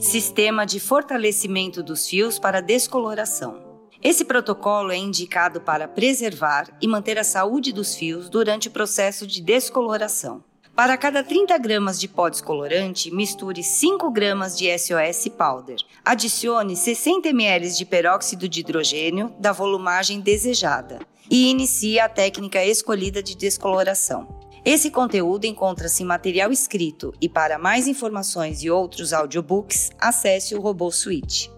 Sistema de fortalecimento dos fios para descoloração. Esse protocolo é indicado para preservar e manter a saúde dos fios durante o processo de descoloração. Para cada 30 gramas de pó descolorante, misture 5 gramas de SOS Powder. Adicione 60 ml de peróxido de hidrogênio da volumagem desejada e inicie a técnica escolhida de descoloração. Esse conteúdo encontra-se em material escrito e para mais informações e outros audiobooks, acesse o Robô Suite.